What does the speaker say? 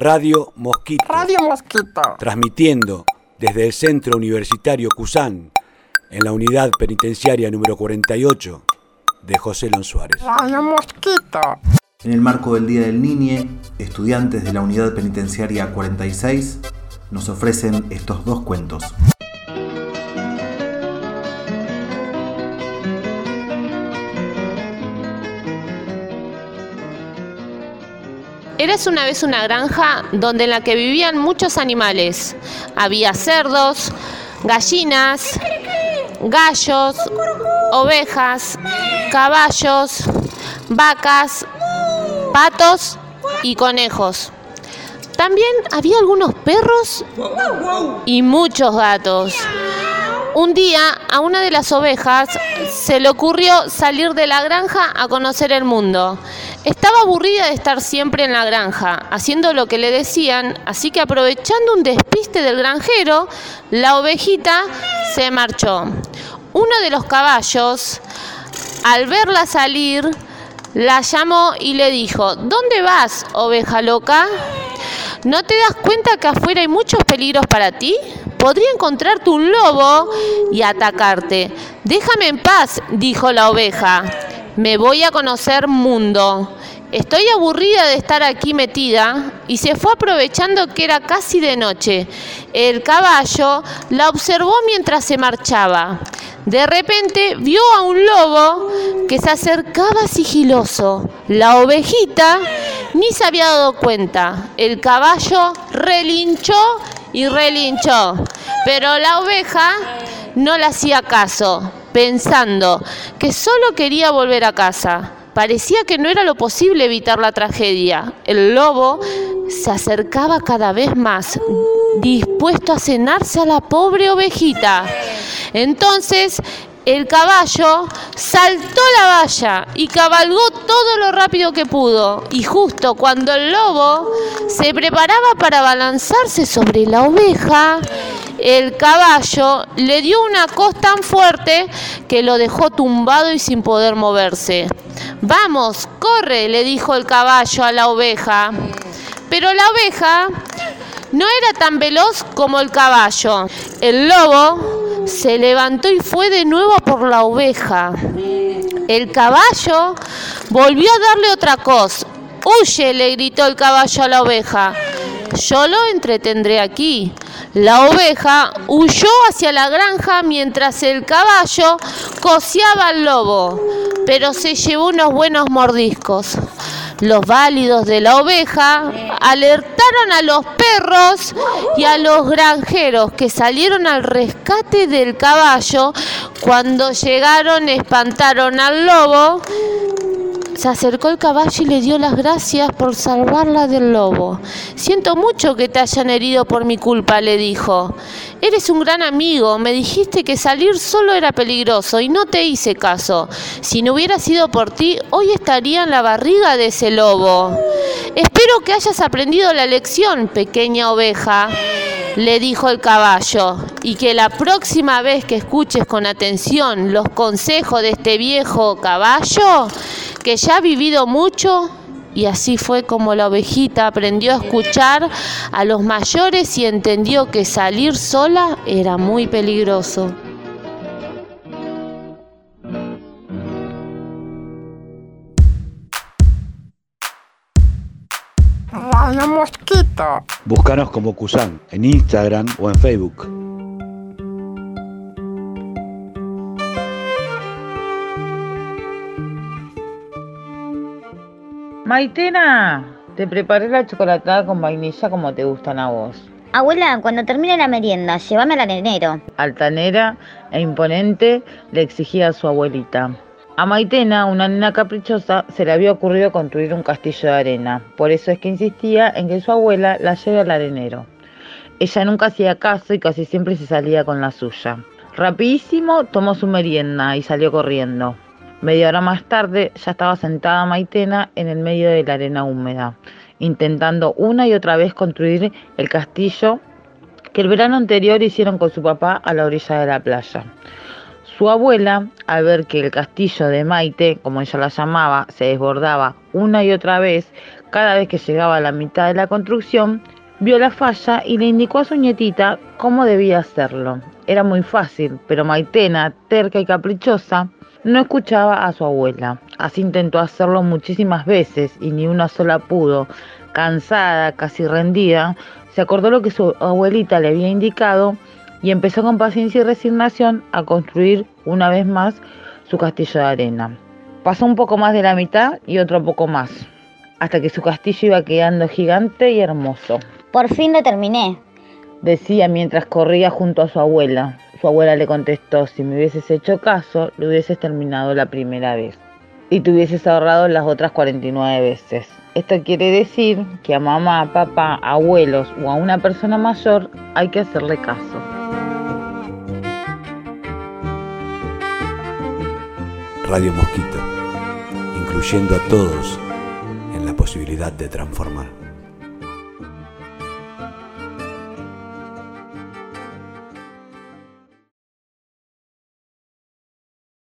Radio Mosquito. Radio Mosquito. Transmitiendo desde el Centro Universitario Cusán, en la unidad penitenciaria número 48 de José Lon Suárez. Radio Mosquito. En el marco del Día del Niñe, estudiantes de la unidad penitenciaria 46 nos ofrecen estos dos cuentos. Eres una vez una granja donde en la que vivían muchos animales. Había cerdos, gallinas, gallos, ovejas, caballos, vacas, patos y conejos. También había algunos perros y muchos gatos. Un día a una de las ovejas se le ocurrió salir de la granja a conocer el mundo. Estaba aburrida de estar siempre en la granja, haciendo lo que le decían, así que aprovechando un despiste del granjero, la ovejita se marchó. Uno de los caballos, al verla salir, la llamó y le dijo, ¿dónde vas, oveja loca? ¿No te das cuenta que afuera hay muchos peligros para ti? Podría encontrarte un lobo y atacarte. Déjame en paz, dijo la oveja. Me voy a conocer mundo. Estoy aburrida de estar aquí metida y se fue aprovechando que era casi de noche. El caballo la observó mientras se marchaba. De repente vio a un lobo que se acercaba sigiloso. La ovejita ni se había dado cuenta. El caballo relinchó y relinchó, pero la oveja no le hacía caso, pensando que solo quería volver a casa. Parecía que no era lo posible evitar la tragedia. El lobo se acercaba cada vez más, dispuesto a cenarse a la pobre ovejita. Entonces el caballo saltó la valla y cabalgó todo lo rápido que pudo. Y justo cuando el lobo se preparaba para balanzarse sobre la oveja, el caballo le dio una cos tan fuerte que lo dejó tumbado y sin poder moverse. Vamos, corre, le dijo el caballo a la oveja. Pero la oveja no era tan veloz como el caballo. El lobo se levantó y fue de nuevo por la oveja. El caballo volvió a darle otra cosa. Huye, le gritó el caballo a la oveja. Yo lo entretendré aquí. La oveja huyó hacia la granja mientras el caballo coseaba al lobo, pero se llevó unos buenos mordiscos. Los válidos de la oveja alertaron a los perros y a los granjeros que salieron al rescate del caballo. Cuando llegaron espantaron al lobo. Se acercó el caballo y le dio las gracias por salvarla del lobo. Siento mucho que te hayan herido por mi culpa, le dijo. Eres un gran amigo, me dijiste que salir solo era peligroso y no te hice caso. Si no hubiera sido por ti, hoy estaría en la barriga de ese lobo. Espero que hayas aprendido la lección, pequeña oveja, le dijo el caballo, y que la próxima vez que escuches con atención los consejos de este viejo caballo, que ya ha vivido mucho, y así fue como la ovejita aprendió a escuchar a los mayores y entendió que salir sola era muy peligroso. Radio Mosquito. Búscanos como Cusán en Instagram o en Facebook. Maitena, te preparé la chocolatada con vainilla como te gustan a vos. Abuela, cuando termine la merienda, llévame al arenero. Altanera e imponente le exigía a su abuelita. A Maitena, una nena caprichosa, se le había ocurrido construir un castillo de arena. Por eso es que insistía en que su abuela la lleve al arenero. Ella nunca hacía caso y casi siempre se salía con la suya. Rapidísimo tomó su merienda y salió corriendo. Media hora más tarde ya estaba sentada Maitena en el medio de la arena húmeda, intentando una y otra vez construir el castillo que el verano anterior hicieron con su papá a la orilla de la playa. Su abuela, al ver que el castillo de Maite, como ella la llamaba, se desbordaba una y otra vez, Cada vez que llegaba a la mitad de la construcción, vio la falla y le indicó a su nietita cómo debía hacerlo. Era muy fácil, pero Maitena, terca y caprichosa, no escuchaba a su abuela. Así intentó hacerlo muchísimas veces y ni una sola pudo. Cansada, casi rendida, se acordó lo que su abuelita le había indicado y empezó con paciencia y resignación a construir una vez más su castillo de arena. Pasó un poco más de la mitad y otro poco más, hasta que su castillo iba quedando gigante y hermoso. Por fin lo terminé. Decía mientras corría junto a su abuela. Su abuela le contestó, si me hubieses hecho caso, lo hubieses terminado la primera vez. Y te hubieses ahorrado las otras 49 veces. Esto quiere decir que a mamá, papá, abuelos o a una persona mayor hay que hacerle caso. Radio Mosquito, incluyendo a todos en la posibilidad de transformar.